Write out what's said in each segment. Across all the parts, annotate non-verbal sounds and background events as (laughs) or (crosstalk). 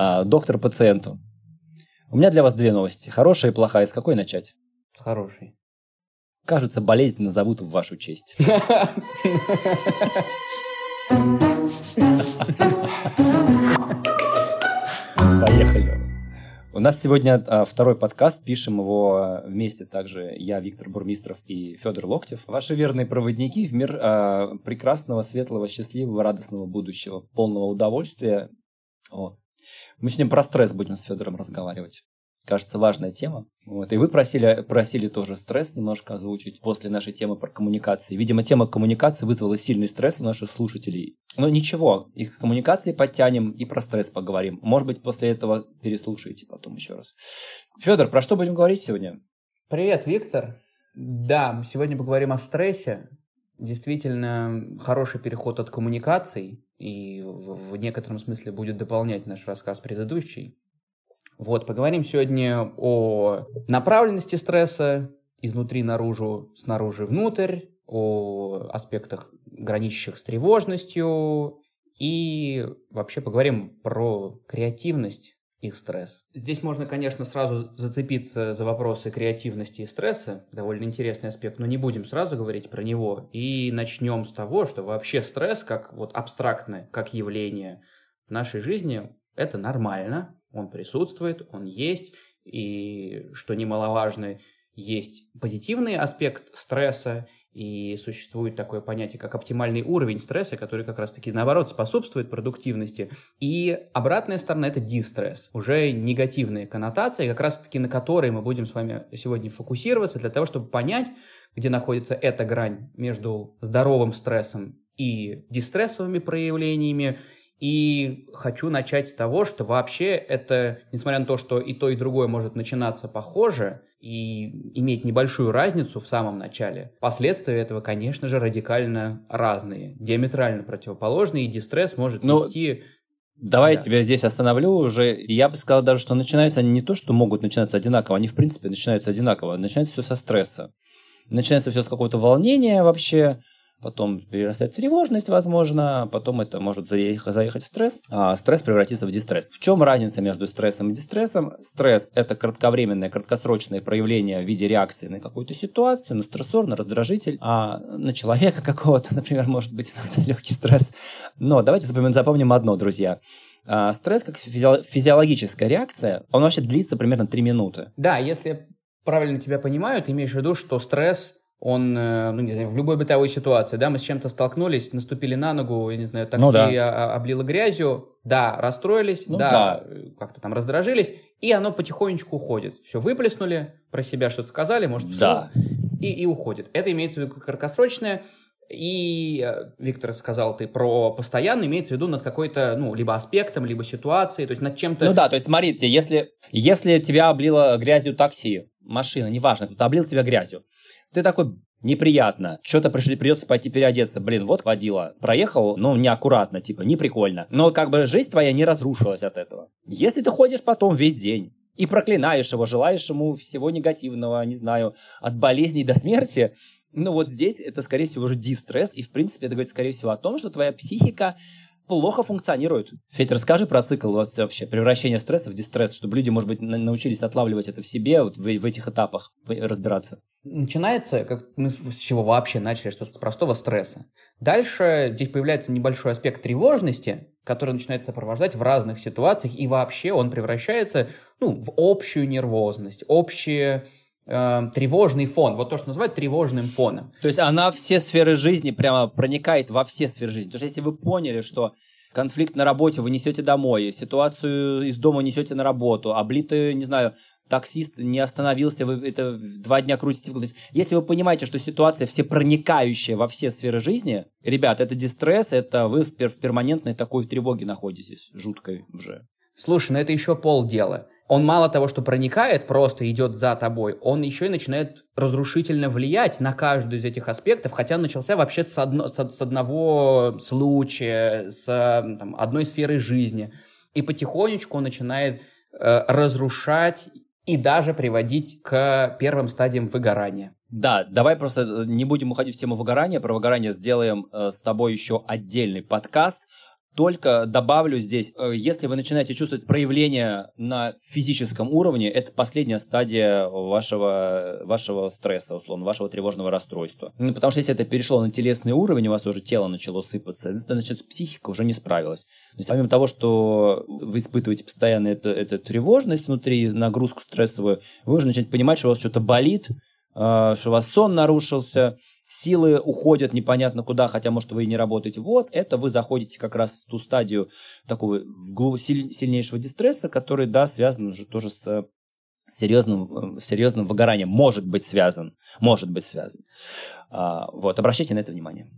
А, доктор пациенту. У меня для вас две новости. Хорошая и плохая. С какой начать? С хорошей. Кажется, болезнь назовут в вашу честь. (laughs) Поехали. У нас сегодня а, второй подкаст, пишем его вместе также я, Виктор Бурмистров и Федор Локтев. Ваши верные проводники в мир а, прекрасного, светлого, счастливого, радостного будущего, полного удовольствия. О. Мы сегодня про стресс будем с Федором разговаривать кажется, важная тема. Вот. И вы просили, просили тоже стресс немножко озвучить после нашей темы про коммуникации. Видимо, тема коммуникации вызвала сильный стресс у наших слушателей. Но ничего, их к коммуникации подтянем и про стресс поговорим. Может быть, после этого переслушаете потом еще раз. Федор, про что будем говорить сегодня? Привет, Виктор. Да, сегодня поговорим о стрессе. Действительно, хороший переход от коммуникаций и в некотором смысле будет дополнять наш рассказ предыдущий. Вот, поговорим сегодня о направленности стресса изнутри наружу, снаружи внутрь, о аспектах, граничащих с тревожностью, и вообще поговорим про креативность и стресс. Здесь можно, конечно, сразу зацепиться за вопросы креативности и стресса, довольно интересный аспект, но не будем сразу говорить про него. И начнем с того, что вообще стресс, как вот абстрактное, как явление в нашей жизни, это нормально, он присутствует, он есть, и, что немаловажно, есть позитивный аспект стресса, и существует такое понятие, как оптимальный уровень стресса, который как раз-таки, наоборот, способствует продуктивности. И обратная сторона – это дистресс, уже негативные коннотации, как раз-таки на которые мы будем с вами сегодня фокусироваться для того, чтобы понять, где находится эта грань между здоровым стрессом и дистрессовыми проявлениями, и хочу начать с того, что вообще это, несмотря на то, что и то, и другое может начинаться похоже и иметь небольшую разницу в самом начале, последствия этого, конечно же, радикально разные, диаметрально противоположные, и дистресс может ну, вести Давай да. я тебя здесь остановлю уже. Я бы сказал даже, что начинаются они не то, что могут начинаться одинаково, они в принципе начинаются одинаково. Начинается все со стресса. Начинается все с какого-то волнения вообще, потом перерастает тревожность, возможно, потом это может заехать, в стресс, а стресс превратится в дистресс. В чем разница между стрессом и дистрессом? Стресс – это кратковременное, краткосрочное проявление в виде реакции на какую-то ситуацию, на стрессор, на раздражитель, а на человека (laughs) какого-то, например, может быть иногда легкий стресс. Но давайте запомним, запомним одно, друзья. А, стресс как физиологическая реакция, он вообще длится примерно 3 минуты. Да, если правильно тебя понимаю, ты имеешь в виду, что стресс он, э, ну, не знаю, в любой бытовой ситуации, да, мы с чем-то столкнулись, наступили на ногу, я не знаю, такси ну, да. облило грязью, да, расстроились, ну, да, да. Как-то там раздражились, и оно потихонечку уходит. Все, выплеснули, про себя что-то сказали, может, вслух, да. и, и уходит. Это имеется в виду краткосрочное, и, э, Виктор сказал ты про постоянно, имеется в виду над какой-то, ну, либо аспектом, либо ситуацией, то есть над чем-то... Ну да, то есть смотрите, если, если тебя облило грязью такси, машина, неважно, кто-то облил тебя грязью, ты такой, неприятно. Что-то пришли, придется пойти переодеться. Блин, вот водила. Проехал, но неаккуратно, типа, не прикольно. Но как бы жизнь твоя не разрушилась от этого. Если ты ходишь потом весь день и проклинаешь его, желаешь ему всего негативного, не знаю, от болезней до смерти, ну вот здесь это, скорее всего, уже дистресс, и, в принципе, это говорит, скорее всего, о том, что твоя психика плохо функционируют. Федь, расскажи про цикл вообще превращения стресса в дистресс, чтобы люди, может быть, научились отлавливать это в себе, вот в, в этих этапах разбираться. Начинается, как мы с чего вообще начали, что с простого стресса. Дальше здесь появляется небольшой аспект тревожности, который начинает сопровождать в разных ситуациях, и вообще он превращается ну, в общую нервозность, общие э, тревожный фон, вот то, что называют тревожным фоном. То есть она все сферы жизни прямо проникает во все сферы жизни. То есть если вы поняли, что конфликт на работе вы несете домой, ситуацию из дома несете на работу, облитый, не знаю, таксист не остановился, вы это два дня крутите. Если вы понимаете, что ситуация все проникающая во все сферы жизни, ребят, это дистресс, это вы в, пер в перманентной такой тревоге находитесь, жуткой уже. Слушай, ну это еще полдела он мало того, что проникает, просто идет за тобой, он еще и начинает разрушительно влиять на каждый из этих аспектов, хотя начался вообще с, одно, с, с одного случая, с там, одной сферы жизни. И потихонечку он начинает э, разрушать и даже приводить к первым стадиям выгорания. Да, давай просто э, не будем уходить в тему выгорания. Про выгорание сделаем э, с тобой еще отдельный подкаст только добавлю здесь, э, если вы начинаете чувствовать проявление на физическом уровне, это последняя стадия вашего, вашего стресса, условно, вашего тревожного расстройства. Ну, потому что если это перешло на телесный уровень, у вас уже тело начало сыпаться, это значит психика уже не справилась. То есть помимо того, что вы испытываете постоянно эту, эту тревожность внутри, нагрузку стрессовую, вы уже начинаете понимать, что у вас что-то болит, что у вас сон нарушился, силы уходят непонятно куда, хотя, может, вы и не работаете. Вот, это вы заходите как раз в ту стадию такого сильнейшего дистресса, который, да, связан уже тоже с серьезным, серьезным выгоранием. Может быть связан. Может быть связан. А, вот, обращайте на это внимание.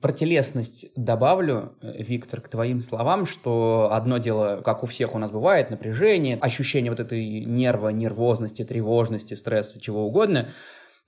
Про телесность добавлю, Виктор, к твоим словам, что одно дело, как у всех у нас бывает, напряжение, ощущение вот этой нерва, нервозности, тревожности, стресса, чего угодно –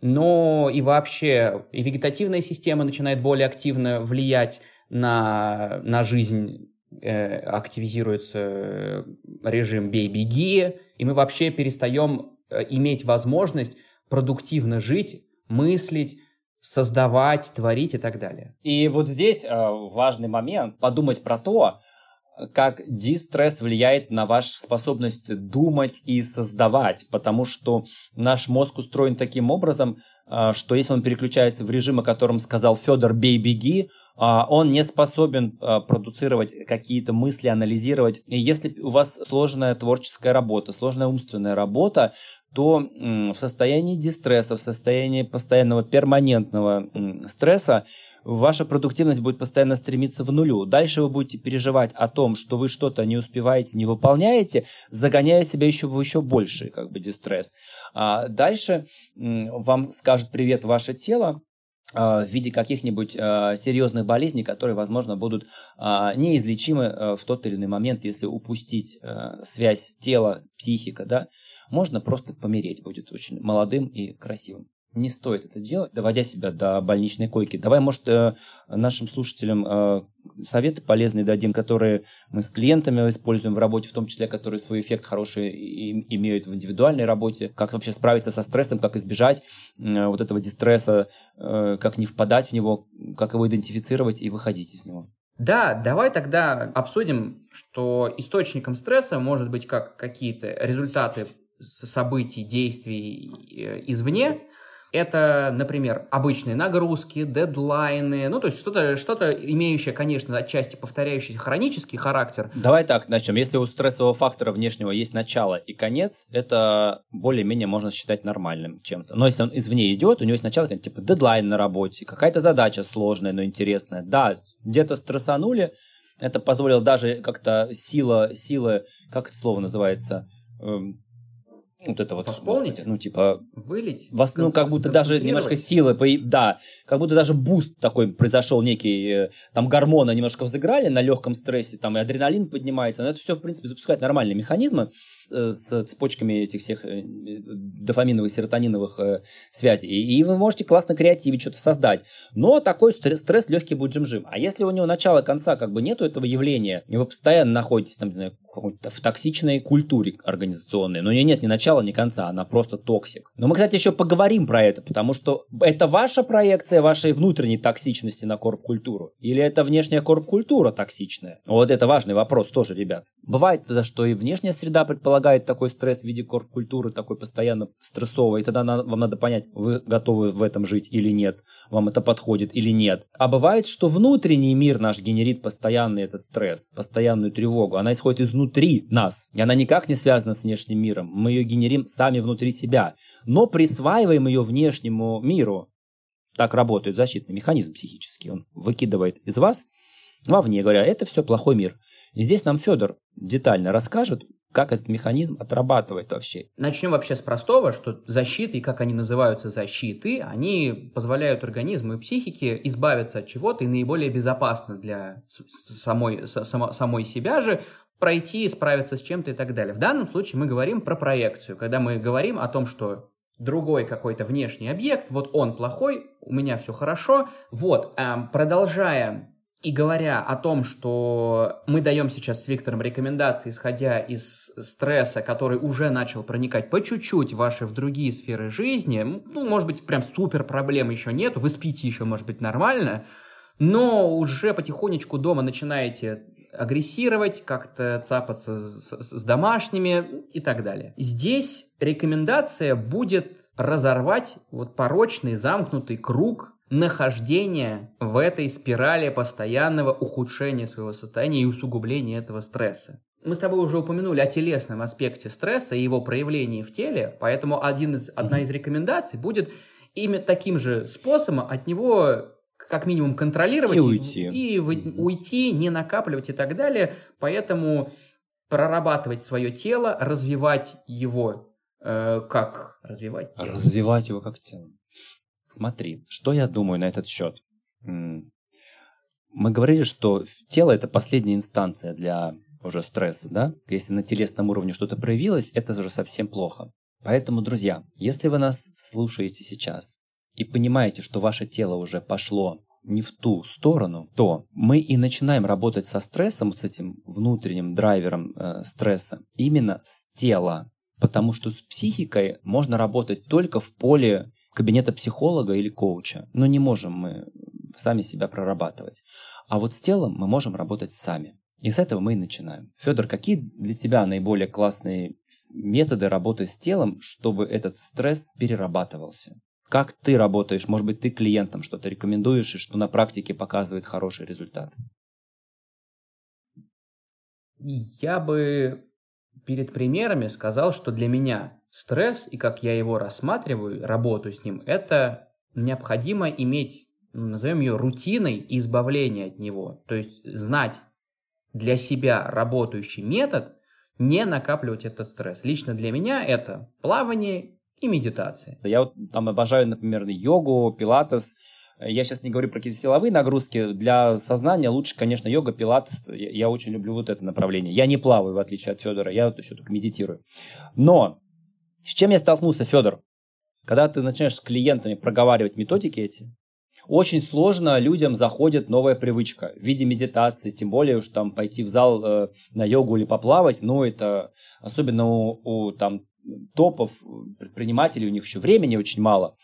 но и вообще и вегетативная система начинает более активно влиять на, на жизнь, э, активизируется режим «бей-беги», и мы вообще перестаем э, иметь возможность продуктивно жить, мыслить, создавать, творить и так далее. И вот здесь э, важный момент подумать про то, как дистресс влияет на вашу способность думать и создавать, потому что наш мозг устроен таким образом, а, что если он переключается в режим, о котором сказал Федор «бей, беги», а, он не способен а, продуцировать какие-то мысли, анализировать. И если у вас сложная творческая работа, сложная умственная работа, то в состоянии дистресса, в состоянии постоянного перманентного стресса ваша продуктивность будет постоянно стремиться в нулю. Дальше вы будете переживать о том, что вы что-то не успеваете, не выполняете, загоняя себя еще в еще больший как бы дистресс. А дальше вам скажет привет ваше тело, а, в виде каких-нибудь а, серьезных болезней, которые, возможно, будут а, неизлечимы в тот или иной момент, если упустить связь тела, психика, да, можно просто помереть, будет очень молодым и красивым не стоит это делать, доводя себя до больничной койки. Давай, может, э, нашим слушателям э, советы полезные дадим, которые мы с клиентами используем в работе, в том числе, которые свой эффект хороший имеют в индивидуальной работе, как вообще справиться со стрессом, как избежать э, вот этого дистресса, как не впадать в него, как его идентифицировать и выходить из него. Да, давай тогда обсудим, что источником стресса может быть как какие-то результаты событий, действий извне, это, например, обычные нагрузки, дедлайны, ну, то есть что-то, что-то имеющее, конечно, отчасти повторяющийся хронический характер. Давай так начнем. Если у стрессового фактора внешнего есть начало и конец, это более-менее можно считать нормальным чем-то. Но если он извне идет, у него есть начало, типа дедлайн на работе, какая-то задача сложная, но интересная. Да, где-то стрессанули, это позволило даже как-то сила, сила, как это слово называется, эм, вот это вот. Восполнить? Ну, типа... Вылить? Вос, ну, как будто даже немножко силы, да, как будто даже буст такой произошел некий, э, там гормоны немножко взыграли на легком стрессе, там и адреналин поднимается, но это все, в принципе, запускает нормальные механизмы э, с цепочками этих всех э, дофаминовых, серотониновых связей. И, и вы можете классно креативить, что-то создать. Но такой стресс, стресс легкий будет жим-жим. А если у него начала конца как бы нету этого явления, и вы постоянно находитесь, там, не знаю, в токсичной культуре организационной. Но у нее нет ни начала, ни конца, она просто toxic. Но мы, кстати, еще поговорим про это, потому что это ваша проекция вашей внутренней токсичности на корп-культуру? Или это внешняя корп-культура токсичная? Вот это важный вопрос тоже, ребят. Бывает тогда, что и внешняя среда предполагает такой стресс в виде корп-культуры, такой постоянно стрессовый, и тогда вам надо понять, вы готовы в этом жить или нет, вам это подходит или нет. А бывает, что внутренний мир наш генерит постоянный этот стресс, постоянную тревогу, она исходит изнутри нас. И она никак не связана с внешним миром. Мы ее генерим сами внутри себя. Но присваиваем ее внешнему миру. Так работает защитный механизм психический. Он выкидывает из вас вовне, говоря, это все плохой мир. И здесь нам Федор детально расскажет, как этот механизм отрабатывает вообще. Начнем вообще с простого, что защиты, и как они называются защиты, они позволяют организму и психике избавиться от чего-то и наиболее безопасно для самой, само, самой себя же пройти, справиться с чем-то и так далее. В данном случае мы говорим про проекцию, когда мы говорим о том, что другой какой-то внешний объект, вот он плохой, у меня все хорошо. Вот, эм, продолжая и говоря о том, что мы даем сейчас с Виктором рекомендации, исходя из стресса, который уже начал проникать по чуть-чуть ваши в другие сферы жизни, ну, может быть, прям супер проблем еще нет, вы спите еще, может быть, нормально, но уже потихонечку дома начинаете агрессировать, как-то цапаться с, с, с домашними и так далее. Здесь рекомендация будет разорвать вот порочный замкнутый круг нахождения в этой спирали постоянного ухудшения своего состояния и усугубления этого стресса. Мы с тобой уже упомянули о телесном аспекте стресса и его проявлении в теле, поэтому один из, одна из рекомендаций будет именно таким же способом от него как минимум контролировать и уйти, и вы, уйти, не накапливать и так далее. Поэтому прорабатывать свое тело, развивать его э, как развивать тело. Развивать его как тело. Смотри, что я думаю на этот счет. Мы говорили, что тело это последняя инстанция для уже стресса, да? Если на телесном уровне что-то проявилось, это уже совсем плохо. Поэтому, друзья, если вы нас слушаете сейчас и понимаете, что ваше тело уже пошло не в ту сторону, то мы и начинаем работать со стрессом, с этим внутренним драйвером э, стресса, именно с тела. Потому что с психикой можно работать только в поле кабинета психолога или коуча. Но не можем мы сами себя прорабатывать. А вот с телом мы можем работать сами. И с этого мы и начинаем. Федор, какие для тебя наиболее классные методы работы с телом, чтобы этот стресс перерабатывался? Как ты работаешь? Может быть, ты клиентам что-то рекомендуешь, и что на практике показывает хороший результат? Я бы перед примерами сказал, что для меня Стресс и как я его рассматриваю, работаю с ним, это необходимо иметь, ну, назовем ее рутиной избавления от него. То есть знать для себя работающий метод, не накапливать этот стресс. Лично для меня это плавание и медитация. Я вот там обожаю, например, йогу, пилатес. Я сейчас не говорю про какие-то силовые нагрузки. Для сознания лучше, конечно, йога, пилатес. Я, очень люблю вот это направление. Я не плаваю, в отличие от Федора. Я вот еще только медитирую. Но с чем я столкнулся, Федор? Когда ты начинаешь с клиентами проговаривать методики эти, очень сложно людям заходит новая привычка в виде медитации, тем более уж там пойти в зал э, на йогу или поплавать, но это особенно у, у там топов предпринимателей, у них еще времени очень мало.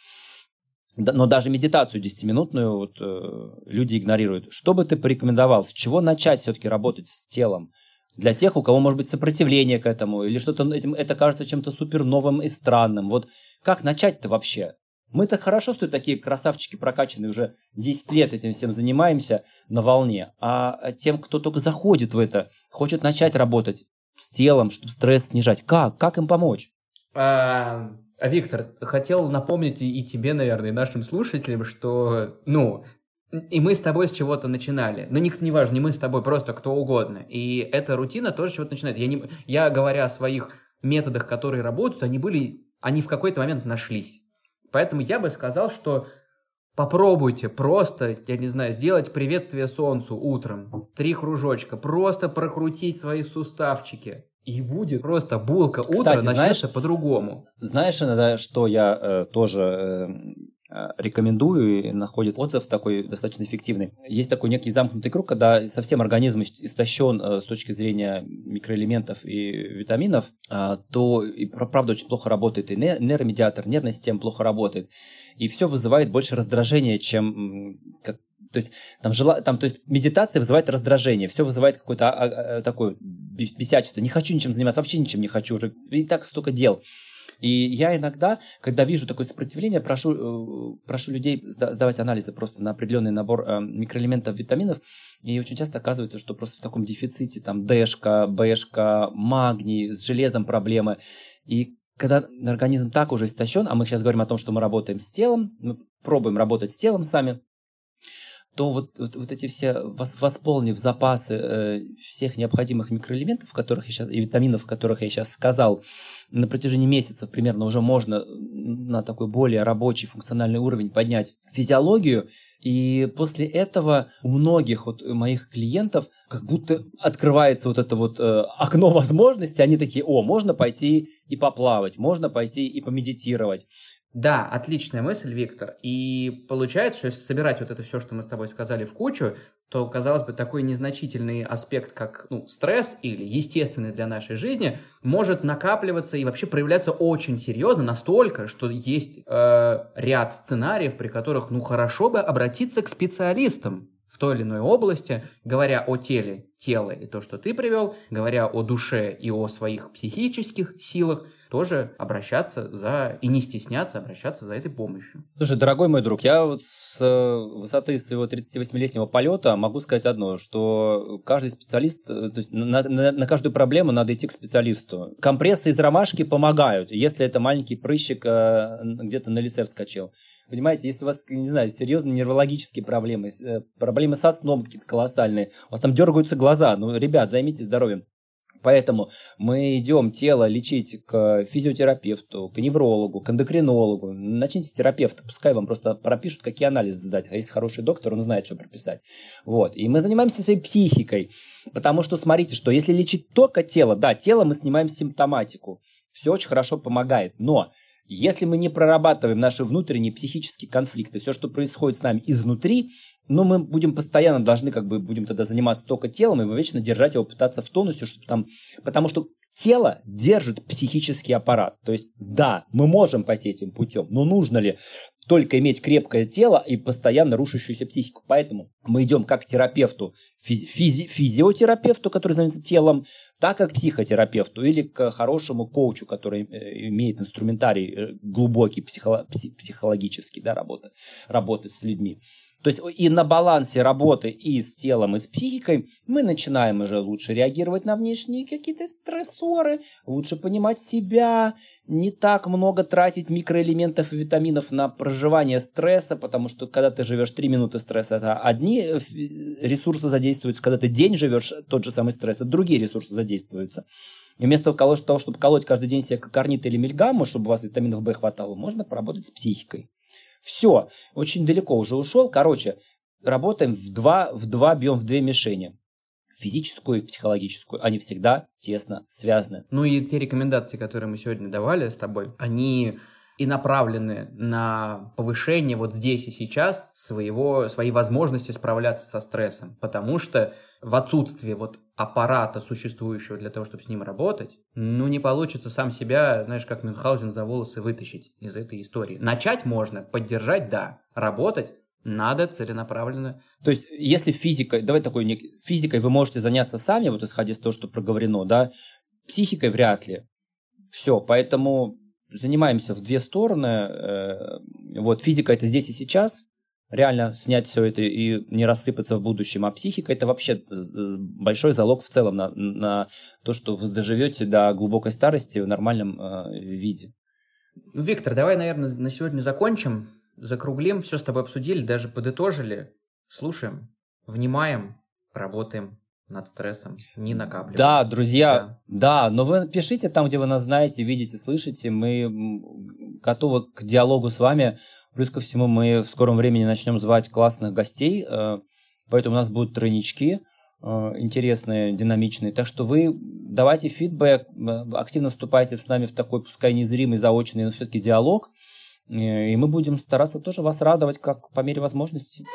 Но даже медитацию 10-минутную вот, э, люди игнорируют. Что бы ты порекомендовал? С чего начать все-таки работать с телом? Для тех, у кого может быть сопротивление к этому, или что-то этим, это кажется чем-то супер новым и странным. Вот как начать-то вообще? Мы так хорошо, что такие красавчики прокачанные, уже 10 лет этим всем занимаемся на волне. А тем, кто только заходит в это, хочет начать работать с телом, чтобы стресс снижать, как? Как им помочь? А, Виктор, хотел напомнить и тебе, наверное, и нашим слушателям, что, ну, и мы с тобой с чего-то начинали. Но не, не важно, не мы с тобой, просто кто угодно. И эта рутина тоже чего-то начинает. Я, не, я говоря о своих методах, которые работают, они были, они в какой-то момент нашлись. Поэтому я бы сказал, что попробуйте просто, я не знаю, сделать приветствие солнцу утром. Три кружочка. Просто прокрутить свои суставчики. И будет просто булка утра начнется по-другому. Знаешь иногда, что я э, тоже Э, рекомендую и находит отзыв такой достаточно эффективный. Есть такой некий замкнутый круг, когда совсем организм истощен э, с точки зрения микроэлементов и витаминов, э, то и, правда очень плохо работает и нейромедиатор, нервная система плохо работает, и все вызывает больше раздражения, чем как, то есть, там, жела... там, то есть медитация вызывает раздражение, все вызывает какое-то а, а, такое бесячество. Не хочу ничем заниматься, вообще ничем не хочу уже. И так столько дел. И я иногда, когда вижу такое сопротивление, прошу, э, прошу людей сдавать анализы просто на определенный набор э, микроэлементов, витаминов, и очень часто оказывается, что просто в таком дефиците, там, Дэшка, Бэшка, магний, с железом проблемы. И когда организм так уже истощен, а мы сейчас говорим о том, что мы работаем с телом, мы пробуем работать с телом сами, то вот, вот, вот эти все, восполнив запасы э, всех необходимых микроэлементов, которых я сейчас, и витаминов, которых я сейчас сказал, на протяжении месяцев примерно уже можно на такой более рабочий функциональный уровень поднять физиологию, и после этого у многих вот моих клиентов как будто открывается вот это вот э, окно возможностей, они такие, о, можно пойти и поплавать, можно пойти и помедитировать, да, отличная мысль, Виктор. И получается, что если собирать вот это все, что мы с тобой сказали в кучу, то, казалось бы, такой незначительный аспект, как ну, стресс или естественный для нашей жизни, может накапливаться и вообще проявляться очень серьезно, настолько, что есть э, ряд сценариев, при которых, ну, хорошо бы обратиться к специалистам в той или иной области, говоря о теле, тело и то, что ты привел, говоря о душе и о своих психических силах, тоже обращаться за, и не стесняться обращаться за этой помощью. Слушай, дорогой мой друг, я вот с э, высоты своего 38-летнего полета могу сказать одно, что каждый специалист, э, то есть на, на, на каждую проблему надо идти к специалисту. Компрессы из ромашки помогают, если это маленький прыщик э, где-то на лице вскочил. Понимаете, если у вас, не знаю, серьезные неврологические проблемы, э, проблемы со сном какие-то колоссальные, у вас там дергаются глаза, ну, ребят, займитесь здоровьем. Поэтому мы идем тело лечить к физиотерапевту, к неврологу, к эндокринологу. Начните с терапевта, пускай вам просто пропишут, какие анализы сдать. А если хороший доктор, он знает, что прописать. Вот. И мы занимаемся своей психикой. Потому что смотрите, что если лечить только тело, да, тело мы снимаем симптоматику. Все очень хорошо помогает. Но если мы не прорабатываем наши внутренние психические конфликты, все, что происходит с нами изнутри, ну, мы будем постоянно должны, как бы, будем тогда заниматься только телом и вечно держать его, пытаться в тонусе, чтобы там... Потому что тело держит психический аппарат. То есть, да, мы можем пойти этим путем, но нужно ли только иметь крепкое тело и постоянно рушащуюся психику. Поэтому мы идем как к терапевту, физи- физи- физиотерапевту, который занимается телом, так как к психотерапевту или к хорошему коучу, который э, имеет инструментарий э, глубокий психо- психологический, да, работы, работы с людьми. То есть и на балансе работы и с телом, и с психикой мы начинаем уже лучше реагировать на внешние какие-то стрессоры, лучше понимать себя, не так много тратить микроэлементов и витаминов на проживание стресса, потому что когда ты живешь 3 минуты стресса, это одни э, ресурсы задействуются, когда ты день живешь, тот же самый стресс, это другие ресурсы задействуются. И вместо того, чтобы колоть каждый день себе кокорнит или мельгамму, чтобы у вас витаминов В хватало, можно поработать с психикой. Все, очень далеко уже ушел. Короче, работаем в два, в два, бьем в две мишени. Физическую и психологическую. Они всегда тесно связаны. Ну и те рекомендации, которые мы сегодня давали с тобой, они и направлены на повышение вот здесь и сейчас своего, своей возможности справляться со стрессом. Потому что в отсутствии вот аппарата, существующего для того, чтобы с ним работать, ну, не получится сам себя, знаешь, как Мюнхгаузен за волосы вытащить из этой истории. Начать можно, поддержать – да, работать надо целенаправленно. То есть, если физикой, давай такой, физикой вы можете заняться сами, вот исходя из того, что проговорено, да, психикой вряд ли. Все, поэтому занимаемся в две стороны. Э, вот физика это здесь и сейчас, реально снять все это и не рассыпаться в будущем. А психика это вообще э, большой залог в целом на, на то, что вы доживете до глубокой старости в нормальном э, виде. Виктор, давай, наверное, на сегодня закончим, закруглим, все с тобой обсудили, даже подытожили. Слушаем, внимаем, работаем над стрессом, не накапливаем. Да, друзья, да. да, но вы пишите там, где вы нас знаете, видите, слышите. Мы готовы к диалогу с вами. Плюс ко всему мы в скором времени начнем звать классных гостей, э, поэтому у нас будут тройнички э, интересные, динамичные. Так что вы давайте фидбэк, э, активно вступайте с нами в такой, пускай незримый, заочный, но все-таки диалог. И мы будем стараться тоже вас радовать, как по мере возможности.